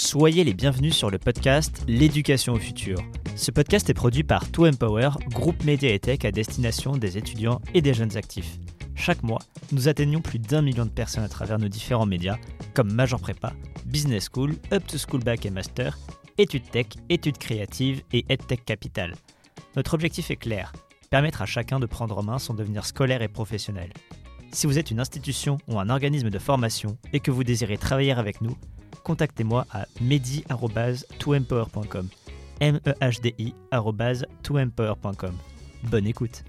Soyez les bienvenus sur le podcast L'éducation au futur. Ce podcast est produit par To Empower, groupe média et tech à destination des étudiants et des jeunes actifs. Chaque mois, nous atteignons plus d'un million de personnes à travers nos différents médias, comme Major Prépa, Business School, Up to School Back et Master, Études Tech, Études Créatives et EdTech Capital. Notre objectif est clair, permettre à chacun de prendre en main son devenir scolaire et professionnel. Si vous êtes une institution ou un organisme de formation et que vous désirez travailler avec nous, contactez-moi à medi.toempower.com m e h d i Bonne écoute.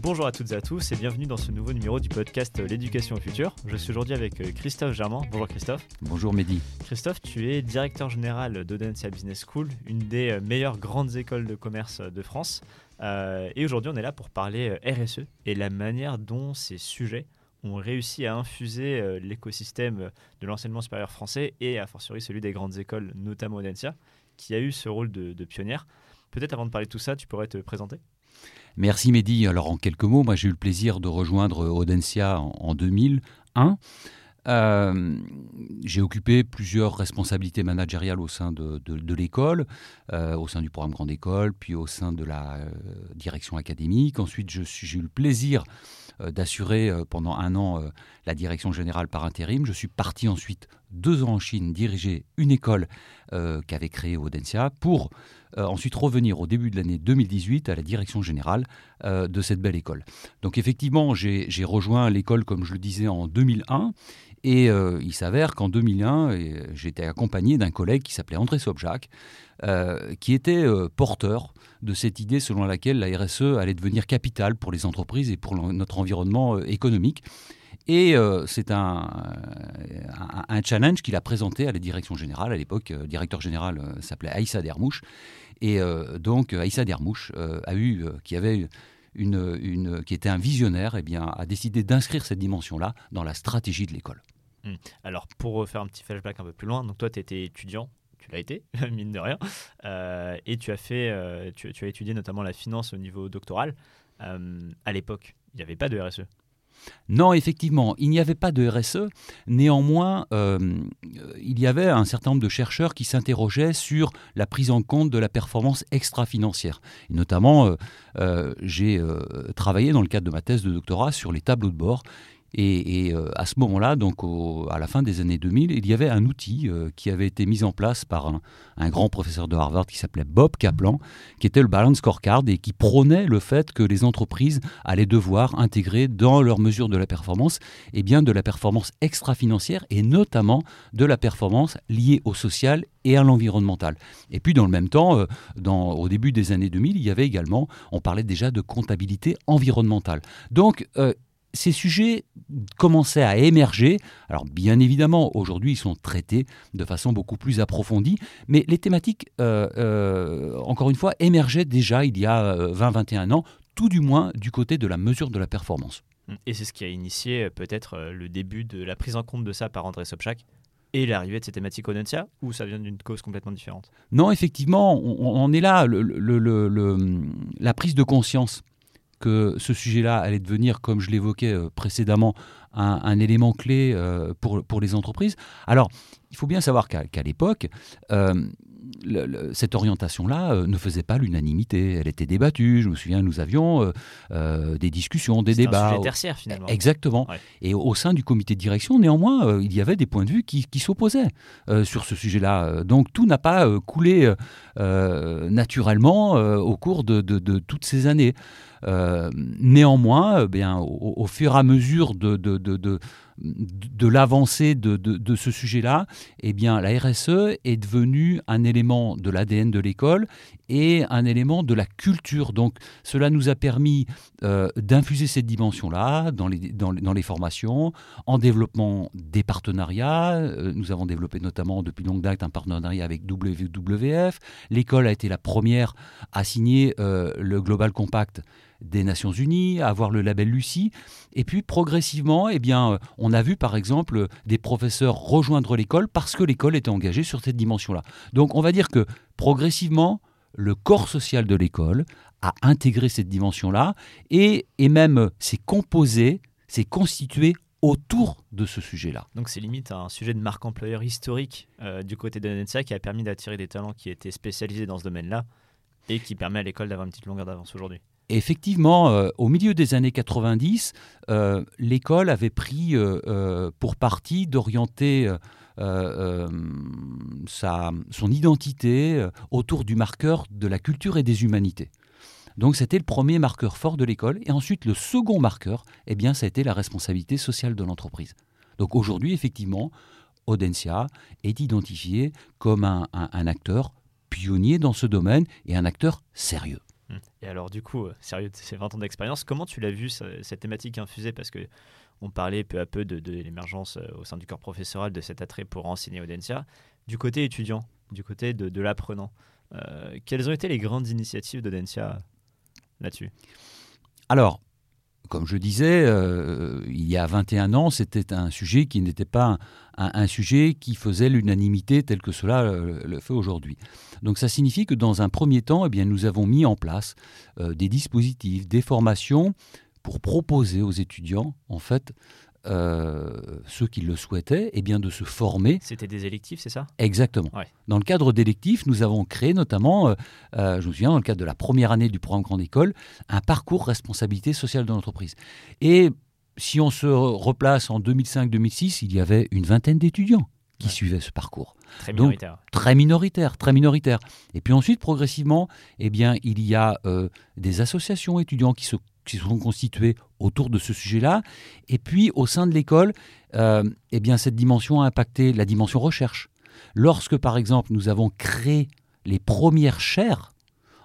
Bonjour à toutes et à tous et bienvenue dans ce nouveau numéro du podcast L'éducation au futur. Je suis aujourd'hui avec euh, Christophe Germain. Bonjour Christophe. Bonjour Mehdi. Christophe, tu es directeur général d'Audencia Business School, une des euh, meilleures grandes écoles de commerce de France. Euh, et aujourd'hui, on est là pour parler RSE et la manière dont ces sujets ont réussi à infuser euh, l'écosystème de l'enseignement supérieur français et a fortiori celui des grandes écoles, notamment Audencia, qui a eu ce rôle de, pionnière. Peut-être avant de parler de tout ça, tu pourrais te présenter Merci Mehdi. Alors en quelques mots, moi j'ai eu le plaisir de rejoindre Audencia en, 2001. Euh, j'ai occupé plusieurs responsabilités managériales au sein de, l'école, euh, au sein du programme Grande École, puis au sein de la direction académique. Ensuite, j'ai eu le plaisir euh, d'assurer euh, pendant un an euh, la direction générale par intérim. Je suis parti ensuite deux ans en Chine diriger une école qu'avait créée Audencia pour ensuite revenir au début de l'année 2018 à la direction générale de cette belle école. Donc effectivement, j'ai rejoint l'école, comme je le disais, en 2001. Et il s'avère qu'en 2001, j'étais accompagné d'un collègue qui s'appelait André Sobjak, qui était porteur de cette idée selon laquelle la RSE allait devenir capitale pour les entreprises et pour notre environnement euh, économique. Et euh, c'est un, challenge qu'il a présenté à la direction générale. À l'époque, euh, directeur général s'appelait Aïssa Dermouche. Et donc, Aïssa Dermouche a eu, qui avait une, qui était un visionnaire, eh bien, a décidé d'inscrire cette dimension-là dans la stratégie de l'école. Hum. Alors, pour faire un petit flashback un peu plus loin, donc toi, tu étais étudiant tu l'as été, mine de rien. Euh, et tu as, fait, euh, tu, as étudié notamment la finance au niveau doctoral. Euh, à l'époque, il n'y avait pas de RSE. Non, effectivement, il n'y avait pas de RSE. Néanmoins, il y avait un certain nombre de chercheurs qui s'interrogeaient sur la prise en compte de la performance extra-financière. Et notamment, j'ai travaillé dans le cadre de ma thèse de doctorat sur les tableaux de bord et, euh, à ce moment-là, donc à la fin des années 2000, il y avait un outil euh, qui avait été mis en place par un, grand professeur de Harvard qui s'appelait Bob Kaplan, qui était le Balance Scorecard et qui prônait le fait que les entreprises allaient devoir intégrer dans leurs mesures de la performance eh bien, de la performance extra-financière et notamment de la performance liée au social et à l'environnemental. Et puis dans le même temps, euh, au début des années 2000, il y avait également, on parlait déjà de comptabilité environnementale. Donc ces sujets commençaient à émerger. Alors bien évidemment, aujourd'hui, ils sont traités de façon beaucoup plus approfondie, mais les thématiques, euh, euh, encore une fois, émergeaient déjà il y a 20-21 euh, ans, tout du moins du côté de la mesure de la performance. Et c'est ce qui a initié peut-être le début de la prise en compte de ça par André Sobchak et l'arrivée de ces thématiques Odentia, ou ça vient d'une cause complètement différente? Non, effectivement, on, est là. la prise de conscience que ce sujet-là allait devenir, comme je l'évoquais euh, précédemment, un, élément clé euh, pour, pour les entreprises. Alors, il faut bien savoir qu'à l'époque, euh, cette orientation-là euh, ne faisait pas l'unanimité. Elle était débattue. Je me souviens, nous avions euh, euh, des discussions, des débats. Un sujet tertiaire finalement. Exactement. Et au sein du comité de direction, néanmoins, il y avait des points de vue qui, s'opposaient sur ce sujet-là. Donc tout n'a pas coulé naturellement au cours de, toutes ces années. néanmoins, bien, au, fur et à mesure de, de l'avancée de, ce sujet-là, eh bien, la RSE est devenue un élément de l'ADN de l'école et un élément de la culture. Donc, cela nous a permis euh, d'infuser cette dimension-là dans les, dans, les formations, en développement des partenariats. Euh, nous avons développé notamment depuis longue date un partenariat avec WWF. L'école a été la première à signer euh, le Global Compact des Nations Unies, à avoir le label Lucie. Et puis progressivement, eh bien, on a vu par exemple des professeurs rejoindre l'école parce que l'école était engagée sur cette dimension-là. Donc on va dire que progressivement, le corps social de l'école a intégré cette dimension-là et, et même s'est composé, s'est constitué autour de ce sujet-là. Donc c'est limite un sujet de marque employeur historique euh, du côté d'Anetsia qui a permis d'attirer des talents qui étaient spécialisés dans ce domaine-là et qui permet à l'école d'avoir une petite longueur d'avance aujourd'hui. Effectivement, euh, au milieu des années 90, euh, l'école avait pris pour partie d'orienter son identité autour du marqueur de la culture et des humanités. Donc c'était le premier marqueur fort de l'école. Et ensuite, le second marqueur, eh bien, ça a été la responsabilité sociale de l'entreprise. Donc aujourd'hui, effectivement, Audencia est identifié comme un, acteur pionnier dans ce domaine et un acteur sérieux. Hum. Et alors du coup, euh, sérieux de ces 20 ans d'expérience, comment tu l'as vu cette thématique infusée? Parce que on parlait peu à peu de, l'émergence euh, au sein du corps professoral de cet attrait pour enseigner Audencia. Du côté étudiant, du côté de, l'apprenant, euh, quelles ont été les grandes initiatives d'Audencia là-dessus? Alors, comme je disais, euh, il y a 21 ans, c'était un sujet qui n'était pas un, sujet qui faisait l'unanimité tel que cela euh, le fait aujourd'hui. Donc ça signifie que dans un premier temps, eh nous avons mis en place euh, des dispositifs, des formations pour proposer aux étudiants, en fait, euh, ceux qui le souhaitaient, eh bien de se former. C'était des électifs, c'est ça? Exactement. Dans le cadre d'électifs, nous avons créé notamment, euh, euh, je me souviens, dans le cadre de la première année du programme Grande École, un parcours responsabilité sociale de l'entreprise. Et si on se replace en 2005-2006, il y avait une vingtaine d'étudiants qui suivaient ce parcours. Très minoritaire. très minoritaire, très minoritaire. Et puis ensuite, progressivement, eh bien, il y a des associations étudiants qui se qui se sont constitués autour de ce sujet-là. Et puis, au sein de l'école, euh, eh bien, cette dimension a impacté la dimension recherche. Lorsque, par exemple, nous avons créé les premières chaires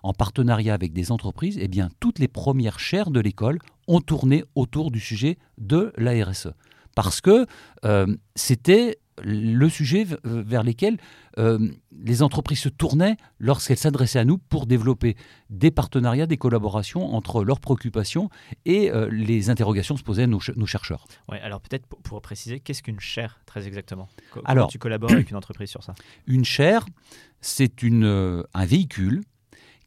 en partenariat avec des entreprises, eh bien, toutes les premières chaires de l'école ont tourné autour du sujet de la RSE. Parce que euh, c'était le sujet vers lesquels euh, les entreprises se tournaient lorsqu'elles s'adressaient à nous pour développer des partenariats, des collaborations entre leurs préoccupations et euh, les interrogations que se posaient nos, nos chercheurs. Ouais, alors peut-être pour, préciser, qu'est-ce qu'une chaire très exactement? Comment alors, tu collabores avec une entreprise sur ça? Une chaire, c'est euh, un véhicule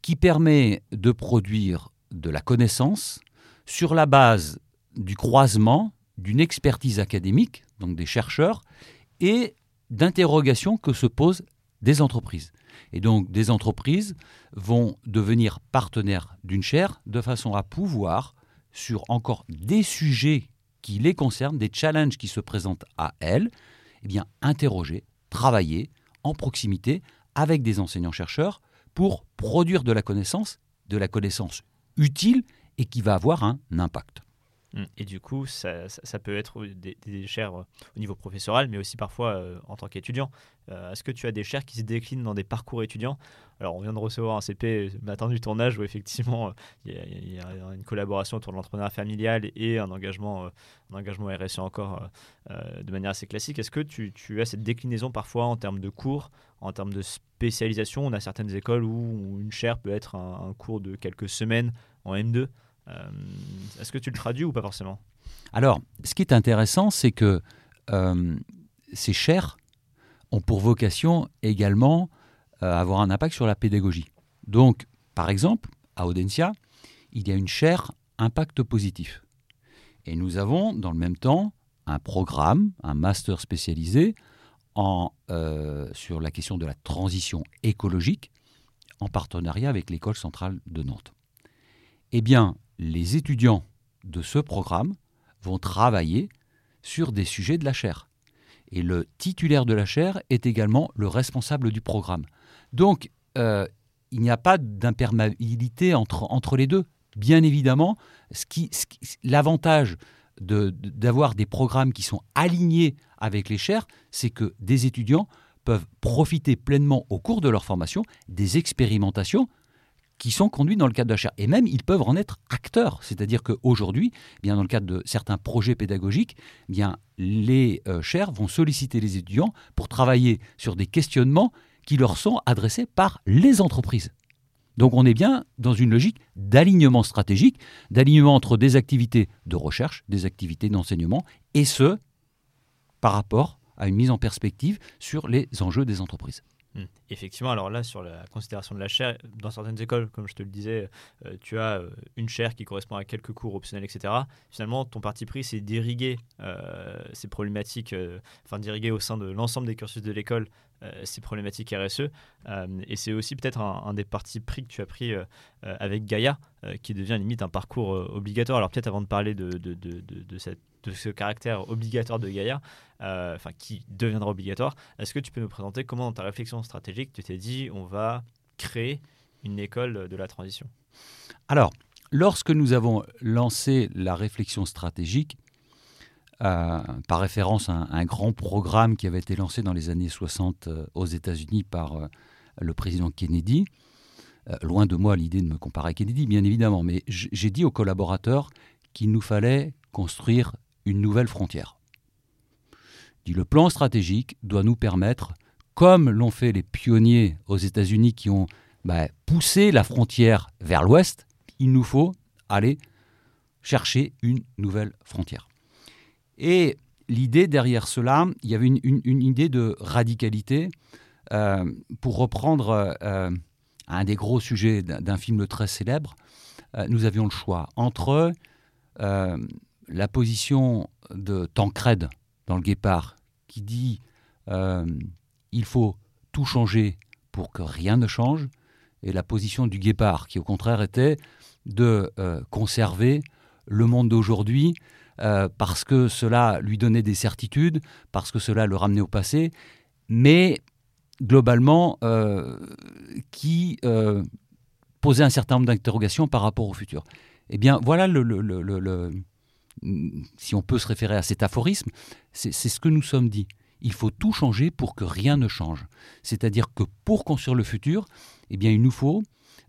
qui permet de produire de la connaissance sur la base du croisement d'une expertise académique, donc des chercheurs, et d'interrogations que se posent des entreprises. Et donc des entreprises vont devenir partenaires d'une chaire de façon à pouvoir, sur encore des sujets qui les concernent, des challenges qui se présentent à elles, eh bien, interroger, travailler en proximité avec des enseignants-chercheurs pour produire de la connaissance, de la connaissance utile et qui va avoir un impact. Mm. Et du coup, ça, peut être des, des, chaires euh, au niveau professoral, mais aussi parfois euh, en tant qu'étudiant. Euh, est-ce que tu as des chaires qui se déclinent dans des parcours étudiants? Alors, on vient de recevoir un CP matin du tournage où effectivement il y, a une collaboration autour de l'entrepreneuriat familial et un engagement, un engagement RSE encore de manière assez classique. Est-ce que tu, as cette déclinaison parfois en termes de cours, en termes de spécialisation? On a certaines écoles où une chaire peut être un cours de quelques semaines en M2. Euh, est-ce que tu le traduis ou pas forcément? Alors, ce qui est intéressant, c'est que euh, ces chaires ont pour vocation également euh, avoir un impact sur la pédagogie. Donc, par exemple, à Audencia, il y a une chaire impact positif. Et nous avons, dans le même temps, un programme, un master spécialisé en, sur la question de la transition écologique en partenariat avec l'École centrale de Nantes. Eh bien, les étudiants de ce programme vont travailler sur des sujets de la chaire. Et le titulaire de la chaire est également le responsable du programme. Donc, euh, il n'y a pas d'imperméabilité entre, les deux. Bien évidemment, l'avantage d'avoir des programmes qui sont alignés avec les chaires, c'est que des étudiants peuvent profiter pleinement au cours de leur formation des expérimentations qui sont conduits dans le cadre de la chaire. Et même, ils peuvent en être acteurs. C'est-à-dire qu'aujourd'hui, eh bien dans le cadre de certains projets pédagogiques, eh les euh, chaires vont solliciter les étudiants pour travailler sur des questionnements qui leur sont adressés par les entreprises. Donc on est bien dans une logique d'alignement stratégique, d'alignement entre des activités de recherche, des activités d'enseignement, et ce, par rapport à une mise en perspective sur les enjeux des entreprises. Hmm. Effectivement, alors là, sur la considération de la chaire, dans certaines écoles, comme je te le disais, euh, tu as euh, une chaire qui correspond à quelques cours optionnels, etc. Finalement, ton parti pris, c'est d'irriguer euh, ces problématiques, enfin d'irriguer au sein de l'ensemble des cursus de l'école ces problématiques RSE. et c'est aussi peut-être un, des partis pris que tu as pris avec Gaïa, qui devient limite un parcours obligatoire. Alors peut-être avant de parler de, de, de, de ce caractère obligatoire de Gaïa, euh, qui deviendra obligatoire. Est-ce que tu peux nous présenter comment dans ta réflexion stratégique tu t'es dit on va créer une école de la transition? Alors, lorsque nous avons lancé la réflexion stratégique, euh, par référence à un, grand programme qui avait été lancé dans les années 60 euh, aux États-Unis par le président Kennedy, loin de moi l'idée de me comparer à Kennedy, bien évidemment, mais j'ai dit aux collaborateurs qu'il nous fallait construire une nouvelle frontière. Dit le plan stratégique doit nous permettre, comme l'ont fait les pionniers aux États-Unis qui ont bah, poussé la frontière vers l'ouest, il nous faut aller chercher une nouvelle frontière. Et l'idée derrière cela, il y avait une, idée de radicalité. Euh, pour reprendre euh, un des gros sujets d'un film très célèbre, euh, nous avions le choix entre la position de Tancred dans le Guépard qui dit il faut tout changer pour que rien ne change, et la position du Guépard qui au contraire était de conserver le monde d'aujourd'hui euh, parce que cela lui donnait des certitudes, parce que cela le ramenait au passé, mais globalement qui posait un certain nombre d'interrogations par rapport au futur. Eh bien, voilà le, si on peut se référer à cet aphorisme, c'est ce que nous sommes dit. Il faut tout changer pour que rien ne change. C'est-à-dire que pour construire le futur, eh bien, il nous faut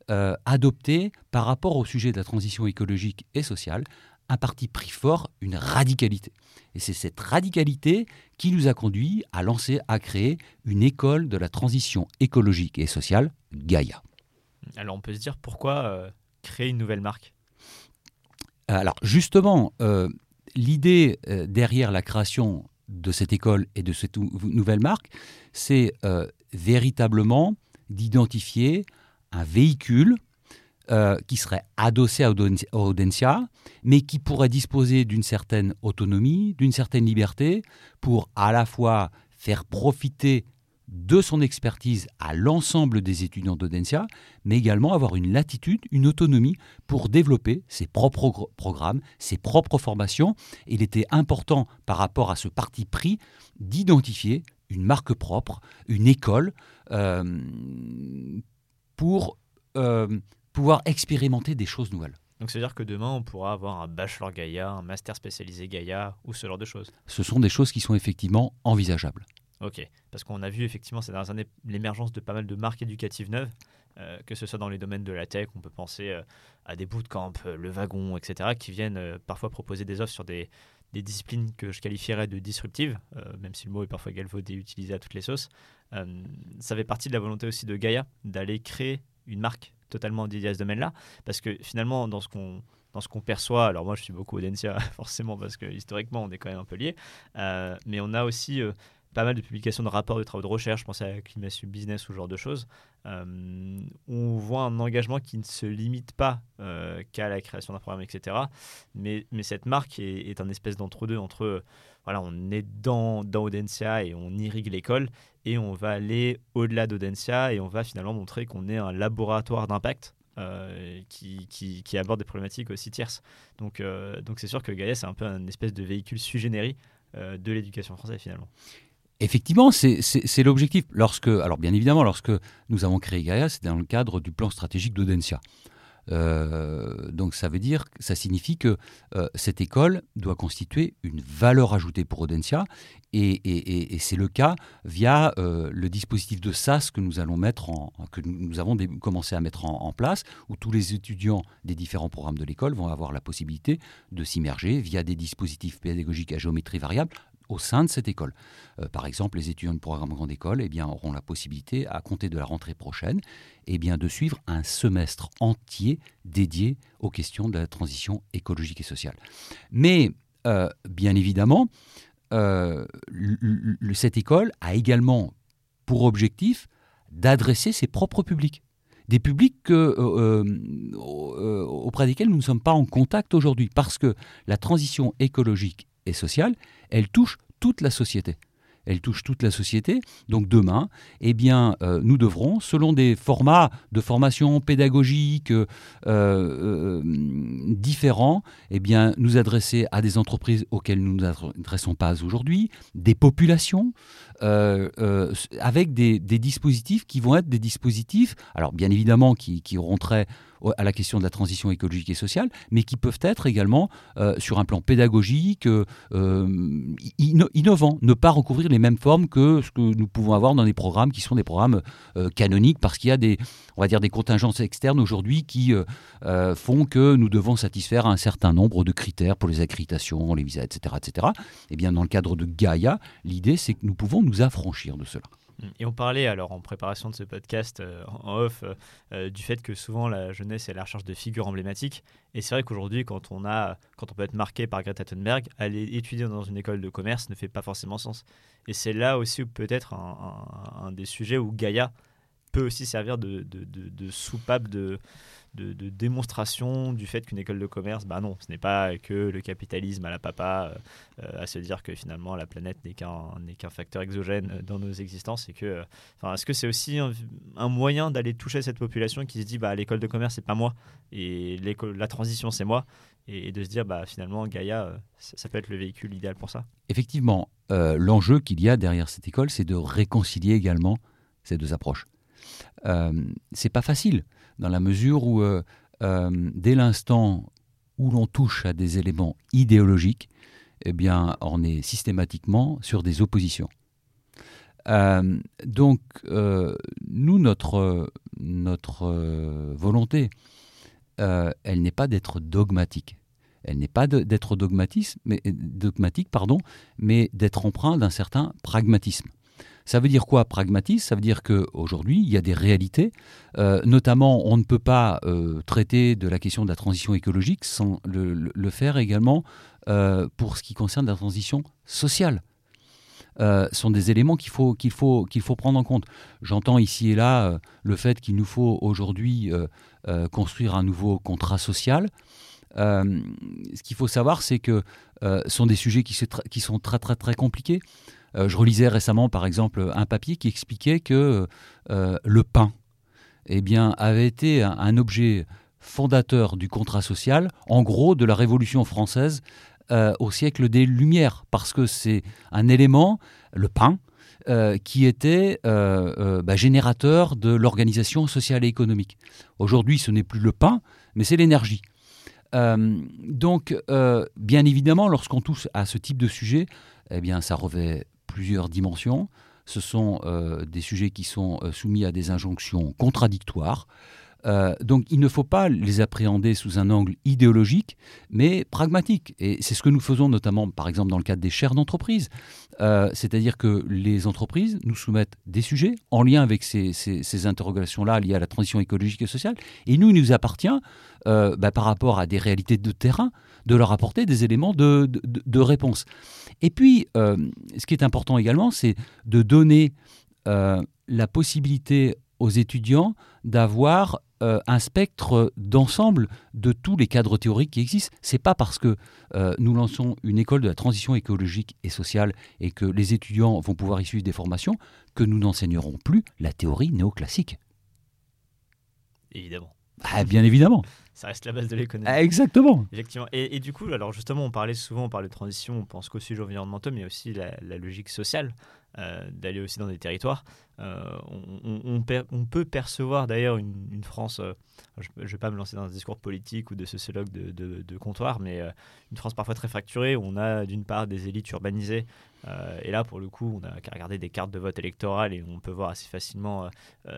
euh, adopter, par rapport au sujet de la transition écologique et sociale, un parti pris fort, une radicalité. Et c'est cette radicalité qui nous a conduit à lancer, à créer une école de la transition écologique et sociale, Gaïa. Alors on peut se dire pourquoi euh, créer une nouvelle marque? Alors justement, euh, l'idée euh, derrière la création de cette école et de cette nouvelle marque, c'est véritablement d'identifier un véhicule qui serait adossé à Audencia, mais qui pourrait disposer d'une certaine autonomie, d'une certaine liberté, pour à la fois faire profiter de son expertise à l'ensemble des étudiants d'Audencia, mais également avoir une latitude, une autonomie pour développer ses propres programmes, ses propres formations. Il était important par rapport à ce parti pris d'identifier une marque propre, une école, euh, pour euh, pouvoir expérimenter des choses nouvelles. Donc, c'est-à-dire que demain, on pourra avoir un bachelor Gaïa, un master spécialisé Gaïa ou ce genre de choses Ce sont des choses qui sont effectivement envisageables. Ok, parce qu'on a vu effectivement ces dernières années l'émergence de pas mal de marques éducatives neuves, euh, que ce soit dans les domaines de la tech, on peut penser euh, à des bootcamps, euh, le wagon, etc., qui viennent parfois proposer des offres sur des, des, disciplines que je qualifierais de disruptives, même si le mot est parfois galvaudé et utilisé à toutes les sauces. ça fait partie de la volonté aussi de Gaia d'aller créer une marque totalement dédiée à ce domaine-là, parce que finalement, dans ce qu'on dans ce qu'on perçoit, alors moi je suis beaucoup Audencia forcément parce que historiquement on est quand même un peu liés, mais on a aussi pas mal de publications de rapports de travaux de recherche, je pense à Climat Business ou ce genre de choses, euh, on voit un engagement qui ne se limite pas euh, qu'à la création d'un programme, etc. Mais, cette marque est, un espèce d'entre-deux entre, voilà, on est dans, dans Audencia et on irrigue l'école, et on va aller au-delà d'Audencia et on va finalement montrer qu'on est un laboratoire d'impact. Euh, qui, qui, aborde des problématiques aussi tierces. Donc c'est sûr que Gaïa, c'est un peu un espèce de véhicule sui generis de l'éducation française finalement. Effectivement, c'est l'objectif. Lorsque, alors bien évidemment, lorsque nous avons créé Gaia, c'était dans le cadre du plan stratégique d'Audencia. Euh, donc ça veut dire, ça signifie que euh, cette école doit constituer une valeur ajoutée pour Audencia, et, c'est le cas via euh, le dispositif de SAS que nous allons mettre en, que nous avons commencé à mettre en, place, où tous les étudiants des différents programmes de l'école vont avoir la possibilité de s'immerger via des dispositifs pédagogiques à géométrie variable au sein de cette école. Euh, par exemple, les étudiants de programme grande école eh bien, auront la possibilité, à compter de la rentrée prochaine, eh bien, de suivre un semestre entier dédié aux questions de la transition écologique et sociale. Mais, euh, bien évidemment, euh, cette école a également pour objectif d'adresser ses propres publics des publics auprès desquels nous ne sommes pas en contact aujourd'hui, parce que la transition écologique et sociale, elle touche toute la société elle touche toute la société. Donc demain, eh bien, euh, nous devrons, selon des formats de formation pédagogique euh, euh, différents, eh nous adresser à des entreprises auxquelles nous ne nous adressons pas aujourd'hui, des populations, avec des, dispositifs qui vont être des dispositifs, alors bien évidemment, qui, qui auront à la question de la transition écologique et sociale, mais qui peuvent être également euh, sur un plan pédagogique euh, innovants, ne pas recouvrir les mêmes formes que ce que nous pouvons avoir dans des programmes qui sont des programmes euh, canoniques, parce qu'il y a des, on va dire, des contingences externes aujourd'hui qui font que nous devons satisfaire un certain nombre de critères pour les accréditations, les visas, etc., etc. Et eh bien, dans le cadre de Gaïa, l'idée, c'est que nous pouvons nous affranchir de cela. Et on parlait alors en préparation de ce podcast euh, en off euh, euh, du fait que souvent la jeunesse est à la recherche de figures emblématiques. Et c'est vrai qu'aujourd'hui, quand on a, quand on peut être marqué par Greta Thunberg, aller étudier dans une école de commerce ne fait pas forcément sens. Et c'est là aussi peut-être un, des sujets où Gaïa peut aussi servir de soupape de, de, démonstration du fait qu'une école de commerce, bah non, ce n'est pas que le capitalisme à la papa, euh, à se dire que finalement la planète n'est qu'un facteur exogène dans nos existences et que, euh, est-ce que c'est aussi un, moyen d'aller toucher cette population qui se dit, bah l'école de commerce c'est pas moi et la transition c'est moi et, de se dire, bah finalement Gaïa, euh, ça, peut être le véhicule idéal pour ça? Effectivement, l'enjeu qu'il y a derrière cette école, c'est de réconcilier également ces deux approches. c'est pas facile dans la mesure où, euh, euh, dès l'instant où l'on touche à des éléments idéologiques, eh bien, on est systématiquement sur des oppositions. Euh, donc, nous, notre, volonté, elle n'est pas d'être dogmatique. Elle n'est pas d'être dogmatique, mais d'être empreint d'un certain pragmatisme. Ça veut dire quoi pragmatisme? Ça veut dire qu'aujourd'hui, il y a des réalités. Euh, notamment, on ne peut pas euh, traiter de la question de la transition écologique sans le, faire également euh, pour ce qui concerne la transition sociale. Ce sont des éléments qu'il faut, faut, faut prendre en compte. J'entends ici et là le fait qu'il nous faut aujourd'hui construire un nouveau contrat social. ce qu'il faut savoir, c'est que ce sont des sujets qui, qui sont très très très compliqués. Euh, je relisais récemment, par exemple, un papier qui expliquait que euh, le pain eh bien, avait été un, objet fondateur du contrat social, en gros de la Révolution française euh, au siècle des Lumières, parce que c'est un élément, le pain, qui était bah, générateur de l'organisation sociale et économique. Aujourd'hui, ce n'est plus le pain, mais c'est l'énergie. donc, bien évidemment, lorsqu'on touche à ce type de sujet, eh bien, ça revêt plusieurs dimensions. Ce sont euh, des sujets qui sont euh, soumis à des injonctions contradictoires. Euh, donc il ne faut pas les appréhender sous un angle idéologique, mais pragmatique. Et c'est ce que nous faisons notamment, par exemple, dans le cadre des chaires d'entreprise. C'est-à-dire que les entreprises nous soumettent des sujets en lien avec ces, interrogations-là liées à la transition écologique et sociale. Et nous, il nous appartient, bah, par rapport à des réalités de terrain, de leur apporter des éléments de, réponse. Et puis, euh, ce qui est important également, c'est de donner euh, la possibilité aux étudiants d'avoir euh, un spectre d'ensemble de tous les cadres théoriques qui existent. C'est pas parce que nous lançons une école de la transition écologique et sociale et que les étudiants vont pouvoir y suivre des formations que nous n'enseignerons plus la théorie néoclassique. Évidemment. Ah, bien évidemment ça reste la base de l'économie. Ah, exactement. Effectivement. Et, du coup, alors justement, on parlait souvent, on parle de transition, on pense qu'au sujet environnementaux, mais aussi la, la logique sociale. Euh, d'aller aussi dans des territoires. Euh, on, peut percevoir d'ailleurs une, France, euh, je ne vais pas me lancer dans un discours politique ou de sociologue de, de, comptoir, mais une France parfois très fracturée, où on a d'une part des élites urbanisées, et là pour le coup on a qu'à regarder des cartes de vote électorales et on peut voir assez facilement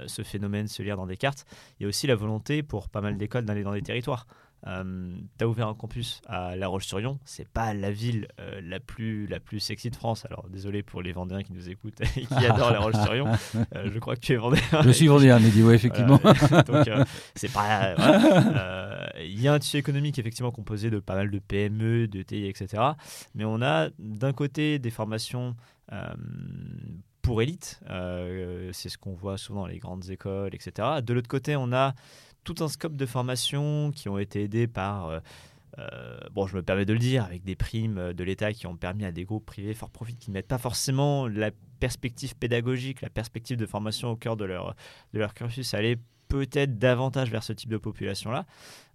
ce phénomène se lire dans des cartes. Il y a aussi la volonté pour pas mal d'écoles d'aller dans des territoires. Euh, tu as ouvert un campus à La Roche-sur-Yon. C'est pas la ville euh, la, plus, la plus sexy de France. Alors désolé pour les Vendéens qui nous écoutent et qui adorent La Roche-sur-Yon. Euh, je crois que tu es Vendéen. Je suis Vendéen, mais dis ouais, effectivement. donc c'est pas. Il y a un tissu économique effectivement composé de pas mal de PME, de TI, etc. Mais on a d'un côté des formations pour élite. c'est ce qu'on voit souvent dans les grandes écoles, etc. De l'autre côté, on a tout un scope de formation qui ont été aidés par euh, bon, je me permets de le dire, avec des primes de l'État qui ont permis à des groupes privés fort profit qui ne mettent pas forcément la perspective pédagogique, la perspective de formation au cœur de leur, de leur cursus, aller peut-être davantage vers ce type de population-là.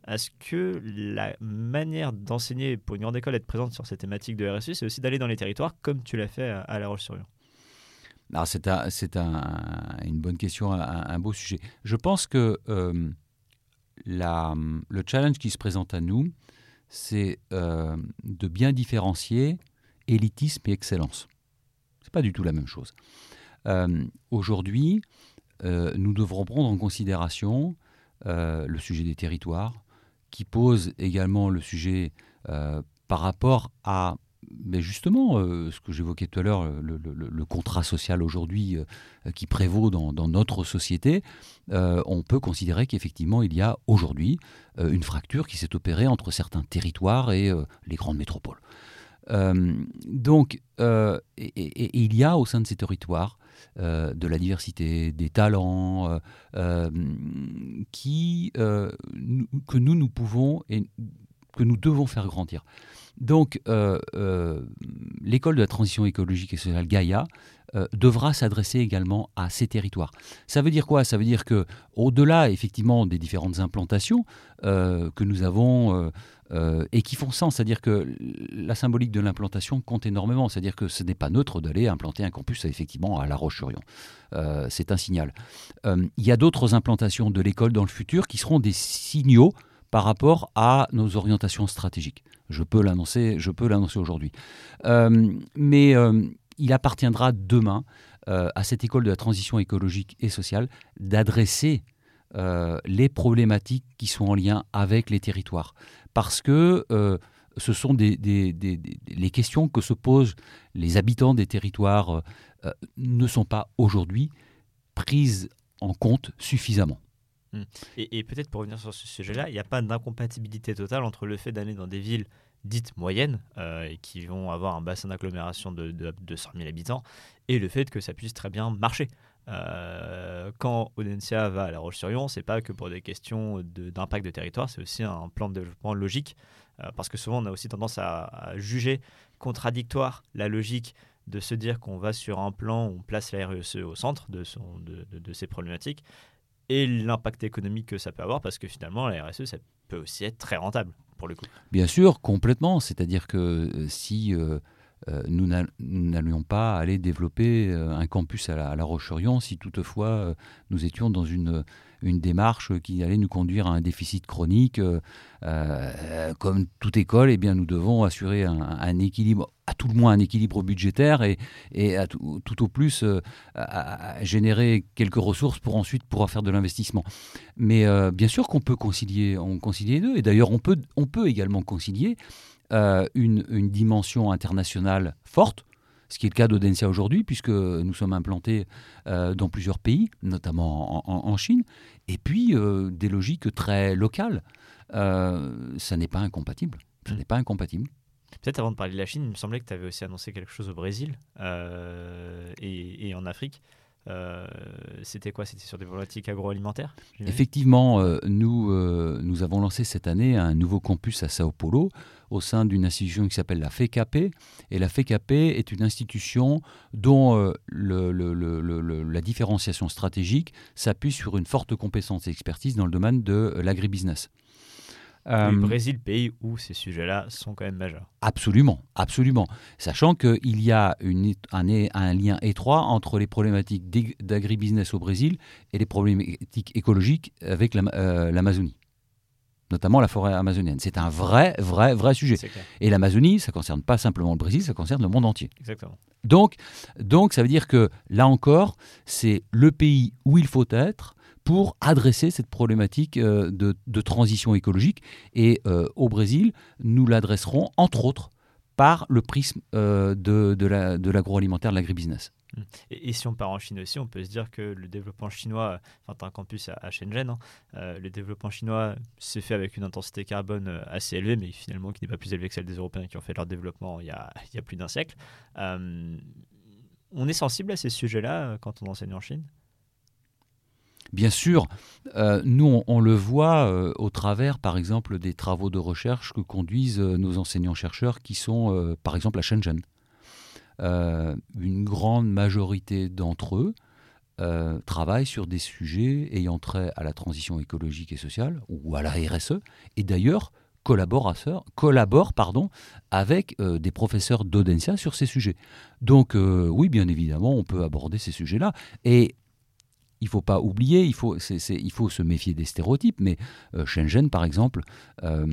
Est-ce que la manière d'enseigner pour une grande école, être présente sur ces thématiques de RSU, c'est aussi d'aller dans les territoires comme tu l'as fait à, La Roche-sur-Yon? C'est un, une bonne question, un, beau sujet. Je pense que euh, la, le challenge qui se présente à nous, c'est euh, de bien différencier élitisme et excellence. Ce n'est pas du tout la même chose. Euh, aujourd'hui, euh, nous devrons prendre en considération le sujet des territoires, qui pose également le sujet par rapport à mais justement, euh, ce que j'évoquais tout à l'heure, le, contrat social aujourd'hui euh, qui prévaut dans, notre société, euh, on peut considérer qu'effectivement, il y a aujourd'hui une fracture qui s'est opérée entre certains territoires et les grandes métropoles. donc, il y a au sein de ces territoires de la diversité, des talents que nous, nous pouvons et que nous devons faire grandir. Donc, euh, euh, l'école de la transition écologique et sociale Gaïa euh, devra s'adresser également à ces territoires. Ça veut dire quoi? Ça veut dire que, au-delà effectivement des différentes implantations que nous avons et qui font sens, c'est-à-dire que la symbolique de l'implantation compte énormément. C'est-à-dire que ce n'est pas neutre d'aller implanter un campus effectivement à La Roche-sur-Yon. c'est un signal. Il y a d'autres implantations de l'école dans le futur qui seront des signaux par rapport à nos orientations stratégiques. Je peux l'annoncer, aujourd'hui. Euh, mais euh, il appartiendra demain euh, à cette école de la transition écologique et sociale d'adresser les problématiques qui sont en lien avec les territoires. Parce que ce sont les questions que se posent les habitants des territoires ne sont pas aujourd'hui prises en compte suffisamment. Hmm. Et, peut-être pour revenir sur ce sujet-là, il n'y a pas d'incompatibilité totale entre le fait d'aller dans des villes dites moyennes euh, qui vont avoir un bassin d'agglomération de, de, 200 000 habitants et le fait que ça puisse très bien marcher. Euh, quand Audencia va à La Roche-sur-Yon, c'est pas que pour des questions d'impact de, territoire, c'est aussi un plan de développement logique euh, parce que souvent on a aussi tendance à, juger contradictoire la logique de se dire qu'on va sur un plan où on place la RSE au centre de, son, de, de ces problématiques et l'impact économique que ça peut avoir, parce que finalement, la RSE, ça peut aussi être très rentable pour le coup. Bien sûr, complètement. C'est-à-dire que euh, si euh, euh, nous n'allions pas aller développer un campus à la, Roche-sur-Yon, si toutefois nous étions dans une, une démarche qui allait nous conduire à un déficit chronique, comme toute école, eh bien, nous devons assurer un équilibre à tout le moins un équilibre budgétaire et, tout, au plus euh, générer quelques ressources pour ensuite pouvoir faire de l'investissement. Mais euh, bien sûr qu'on peut concilier, on concilier les deux. Et d'ailleurs, on peut, également concilier euh, une, dimension internationale forte, ce qui est le cas d'Audencia aujourd'hui, puisque nous sommes implantés dans plusieurs pays, notamment en, en, Chine, et puis des logiques très locales. ça n'est pas incompatible. Ça mmh. n'est pas incompatible. Peut-être avant de parler de la Chine, il me semblait que tu avais aussi annoncé quelque chose au Brésil euh, et, en Afrique. Euh, c'était quoi? C'était sur des problématiques agroalimentaires Effectivement, euh, nous, nous avons lancé cette année un nouveau campus à Sao Paulo au sein d'une institution qui s'appelle la FECAP. Et la FECAP est une institution dont la différenciation stratégique s'appuie sur une forte compétence et expertise dans le domaine de l'agribusiness. Le euh, Brésil, pays où ces sujets-là sont quand même majeurs. Absolument, absolument. Sachant qu'il y a une, un, lien étroit entre les problématiques d'agribusiness au Brésil et les problématiques écologiques avec euh, l'Amazonie. notamment la forêt amazonienne. C'est un vrai, vrai, vrai sujet. Et l'Amazonie, ça ne concerne pas simplement le Brésil, ça concerne le monde entier. Exactement. Donc, donc ça veut dire que là encore, c'est le pays où il faut être pour adresser cette problématique euh, de, transition écologique. Et euh, au Brésil, nous l'adresserons entre autres par le prisme euh, de, l'agroalimentaire, de l'agribusiness. Mmh. Et, si on part en Chine aussi, on peut se dire que le développement chinois, enfin, tu as un campus à, Shenzhen, hein, le développement chinois s'est fait avec une intensité carbone assez élevée, mais finalement qui n'est pas plus élevée que celle des Européens qui ont fait leur développement il y a plus d'un siècle on est sensible à ces sujets-là quand on enseigne en Chine? Bien sûr, euh, nous, on, le voit euh, au travers, par exemple, des travaux de recherche que conduisent euh, nos enseignants-chercheurs qui sont, par exemple, à Shenzhen. une grande majorité d'entre eux travaillent sur des sujets ayant trait à la transition écologique et sociale ou à la RSE, et d'ailleurs collaborent pardon, avec des professeurs d'Audencia sur ces sujets. Donc oui, bien évidemment, on peut aborder ces sujets-là. Et il ne faut pas oublier, il faut, il faut se méfier des stéréotypes, mais euh, Shenzhen, par exemple, euh,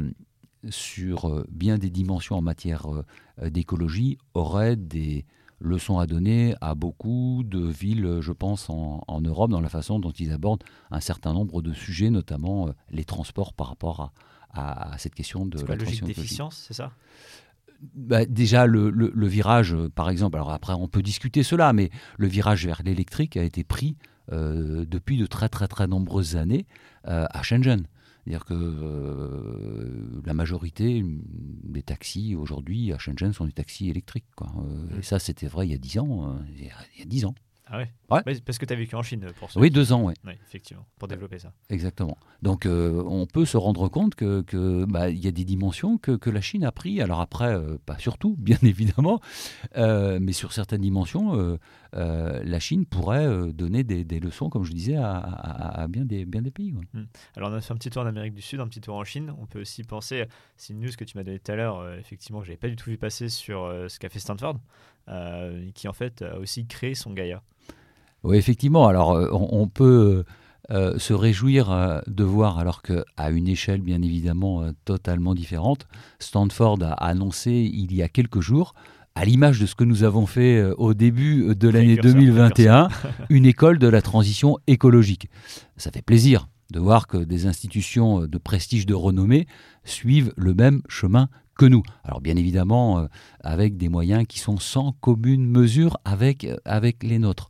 sur euh, bien des dimensions en matière d'écologie, aurait des leçons à donner à beaucoup de villes, je pense, en, Europe, dans la façon dont ils abordent un certain nombre de sujets, notamment les transports par rapport à, cette question de la logique d'efficience, c'est ça? Bah, déjà le, le, virage, par exemple, alors après on peut discuter cela, mais le virage vers l'électrique a été pris euh, depuis de très très très nombreuses années euh, à Shenzhen. C'est-à-dire que euh, la majorité des taxis aujourd'hui à Shenzhen sont des taxis électriques. Quoi. et ça, c'était vrai il y a 10 ans. il y a 10 ans. Ah ouais, Parce que tu as vécu en Chine pour ça. Oui, deux ans, oui. effectivement, pour développer ça. Exactement. Donc euh, on peut se rendre compte qu'il que, bah, y a des dimensions que, que, la Chine a pris. Alors après, euh, pas surtout, bien évidemment, euh, mais sur certaines dimensions, la Chine pourrait donner des, des, leçons, comme je disais, à, à, bien, des, bien des pays. Hmm. Alors on a fait un petit tour en Amérique du Sud, un petit tour en Chine. On peut aussi penser, c'est une news que tu m'as donnée tout à l'heure, effectivement, que je n'avais pas du tout vu passer sur ce qu'a fait Stanford, qui en fait a aussi créé son Gaia. Oui, effectivement. Alors, euh, on, peut euh, se réjouir euh, de voir, alors qu'à une échelle bien évidemment totalement différente, Stanford a annoncé il y a quelques jours, à l'image de ce que nous avons fait au début de l'année 2021, une école de la transition écologique. Ça fait plaisir de voir que des institutions de prestige de renommée suivent le même chemin que nous. Alors bien évidemment, avec des moyens qui sont sans commune mesure avec, euh, avec les nôtres.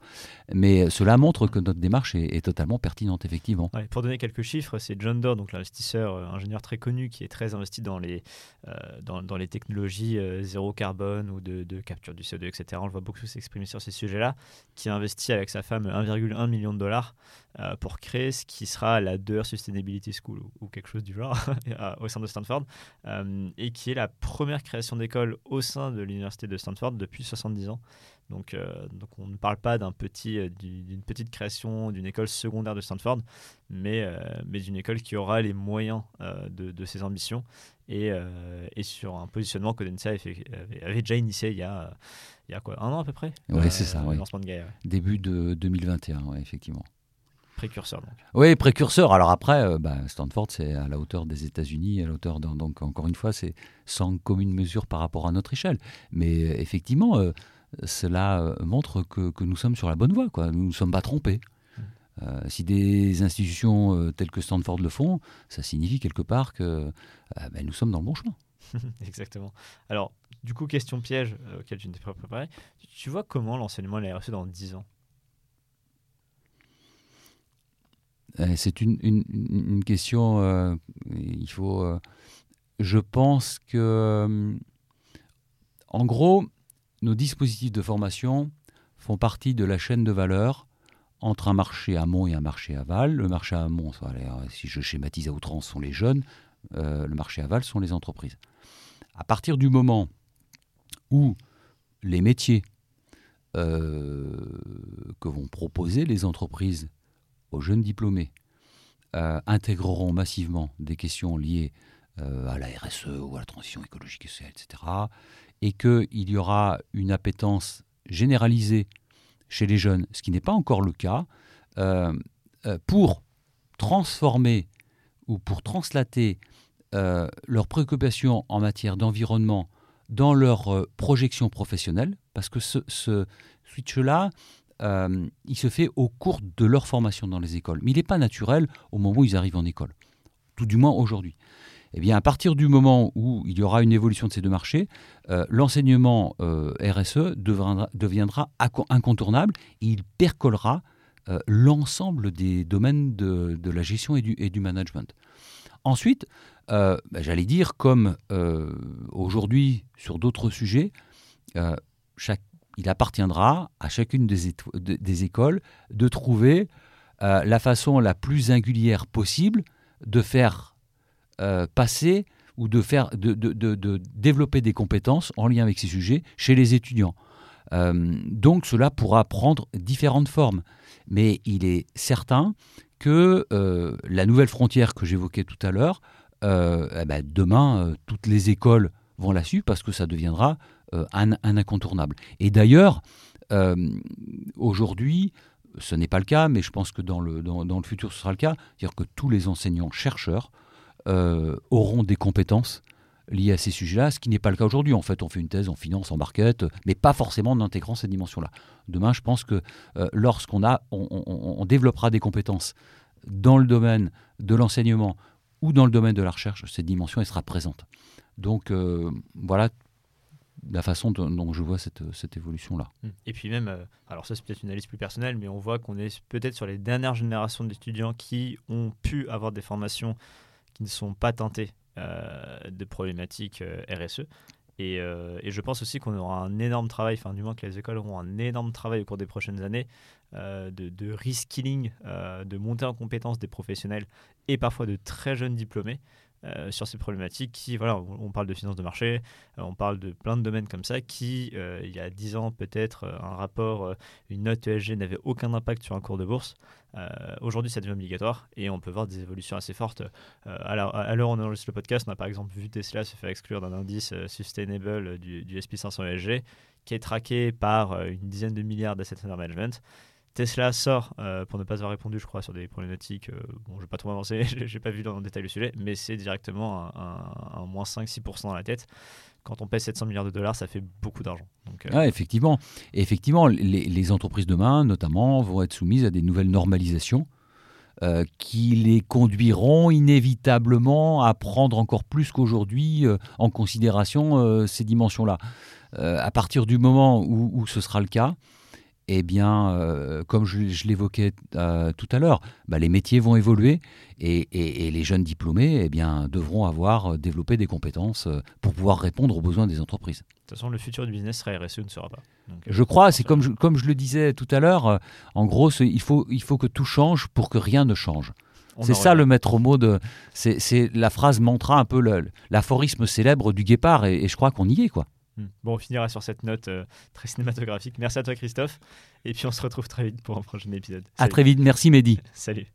Mais cela montre que notre démarche est, totalement pertinente, effectivement. pour donner quelques chiffres, c'est John Doe, donc l'investisseur euh, ingénieur très connu, qui est très investi dans les, dans, dans, les technologies zéro carbone ou de, capture du CO2, etc. On le voit beaucoup s'exprimer sur ces sujets-là, qui a investi avec sa femme 1,1 million de dollars pour créer ce qui sera la Deur Sustainability School ou, quelque chose du genre au sein de Stanford, et qui est la première création d'école au sein de l'université de Stanford depuis 70 ans. Donc, euh, donc on ne parle pas d'un petit, euh, d'une petite création d'une école secondaire de Stanford, mais, euh, mais d'une école qui aura les moyens de, de, ses ambitions et, et, sur un positionnement que Densa avait, avait, déjà initié il y a, il y a quoi, un an à peu près? Oui, c'est ça. Lancement de. Début de 2021, ouais, effectivement. Précurseur, donc. Oui, précurseur. Alors après, euh, bah, Stanford, c'est à la hauteur des États-Unis, à la hauteur donc encore une fois, c'est sans commune mesure par rapport à notre échelle. Mais euh, effectivement, euh, cela montre que, que, nous sommes sur la bonne voie. Quoi. Nous ne sommes pas trompés. Mm. si des institutions telles que Stanford le font, ça signifie quelque part que bah, nous sommes dans le bon chemin. Exactement. Alors, du coup, question piège auquel je n'étais pas préparé. Tu vois comment l'enseignement reçu dans 10 ans Euh, c'est une, question, euh, il faut... Euh, je pense que, en gros, nos dispositifs de formation font partie de la chaîne de valeur entre un marché amont et un marché aval. Le marché amont, si je schématise à outrance, sont les jeunes. le marché aval sont les entreprises. À partir du moment où les métiers que vont proposer les entreprises jeunes diplômés euh, intégreront massivement des questions liées euh, à la RSE ou à la transition écologique etc. Et qu'il y aura une appétence généralisée chez les jeunes, ce qui n'est pas encore le cas, euh, pour transformer ou pour translater leurs préoccupations en matière d'environnement dans leur projection professionnelle, parce que ce switch-là, euh, il se fait au cours de leur formation dans les écoles. Mais il n'est pas naturel au moment où ils arrivent en école, tout du moins aujourd'hui. Eh bien, à partir du moment où il y aura une évolution de ces deux marchés, euh, l'enseignement euh, RSE deviendra, incontournable et il percolera l'ensemble des domaines de, la gestion et du, management. Ensuite, bah, j'allais dire, comme aujourd'hui sur d'autres sujets, chaque il appartiendra à chacune des, écoles de trouver la façon la plus singulière possible de faire passer ou de, faire, de, développer des compétences en lien avec ces sujets chez les étudiants. Euh, donc cela pourra prendre différentes formes. Mais il est certain que euh, la nouvelle frontière que j'évoquais tout à l'heure, euh, eh ben, demain, toutes les écoles vont la suivre parce que ça deviendra un, incontournable. Et d'ailleurs, aujourd'hui, ce n'est pas le cas, mais je pense que dans le, futur, ce sera le cas, c'est-à-dire que tous les enseignants-chercheurs euh, auront des compétences liées à ces sujets-là, ce qui n'est pas le cas aujourd'hui. En fait, on fait une thèse en finance, en market, mais pas forcément en intégrant cette dimension-là. Demain, je pense que euh, lorsqu'on a, on, développera des compétences dans le domaine de l'enseignement ou dans le domaine de la recherche, cette dimension elle sera présente. Donc euh, voilà la façon dont, je vois cette, évolution-là. Mmh. Et puis même, alors ça c'est peut-être une analyse plus personnelle, mais on voit qu'on est peut-être sur les dernières générations d'étudiants qui ont pu avoir des formations qui ne sont pas tentés euh, de problématiques euh, RSE. Euh, et, je pense aussi qu'on aura un énorme travail, enfin du moins que les écoles auront un énorme travail au cours des prochaines années de, reskilling, de monter en compétence des professionnels et parfois de très jeunes diplômés euh, sur ces problématiques qui, voilà, on, parle de finances de marché, euh, on parle de plein de domaines comme ça qui, euh, il y a 10 ans, peut-être, un rapport, une note ESG n'avait aucun impact sur un cours de bourse. Aujourd'hui, ça devient obligatoire et on peut voir des évolutions assez fortes. à l'heure où on enregistre le podcast, on a par exemple vu Tesla se faire exclure d'un indice sustainable du, du SP500 ESG qui est traqué par une dizaine de milliards d'asset under management. Tesla sort, euh, pour ne pas avoir répondu, je crois, sur des problématiques. Euh, bon, je vais pas trop avancer, j'ai pas vu dans le détail le sujet, mais c'est directement un, moins 5-6% dans la tête. Quand on paie 700 milliards de dollars, ça fait beaucoup d'argent. Euh, effectivement. effectivement, les, entreprises demain, notamment, vont être soumises à des nouvelles normalisations qui les conduiront inévitablement à prendre encore plus qu'aujourd'hui en considération ces dimensions-là. à partir du moment où, ce sera le cas, eh bien, euh, comme je, l'évoquais euh, tout à l'heure, bah, les métiers vont évoluer et, les jeunes diplômés eh bien, devront avoir euh, développé des compétences pour pouvoir répondre aux besoins des entreprises. De toute façon, le futur du business sera RSE ne sera pas. je crois, c'est comme je, comme je le disais tout à l'heure, en gros, il faut, il faut que tout change pour que rien ne change. C'est ça le maître mot de. C'est la phrase mantra, un peu l'aphorisme célèbre du guépard, et, et je crois qu'on y est, quoi. Hmm. Bon, on finira sur cette note euh, très cinématographique. Merci à toi, Christophe. Et puis, on se retrouve très vite pour un prochain épisode. À très vite. Merci, Mehdi. Salut.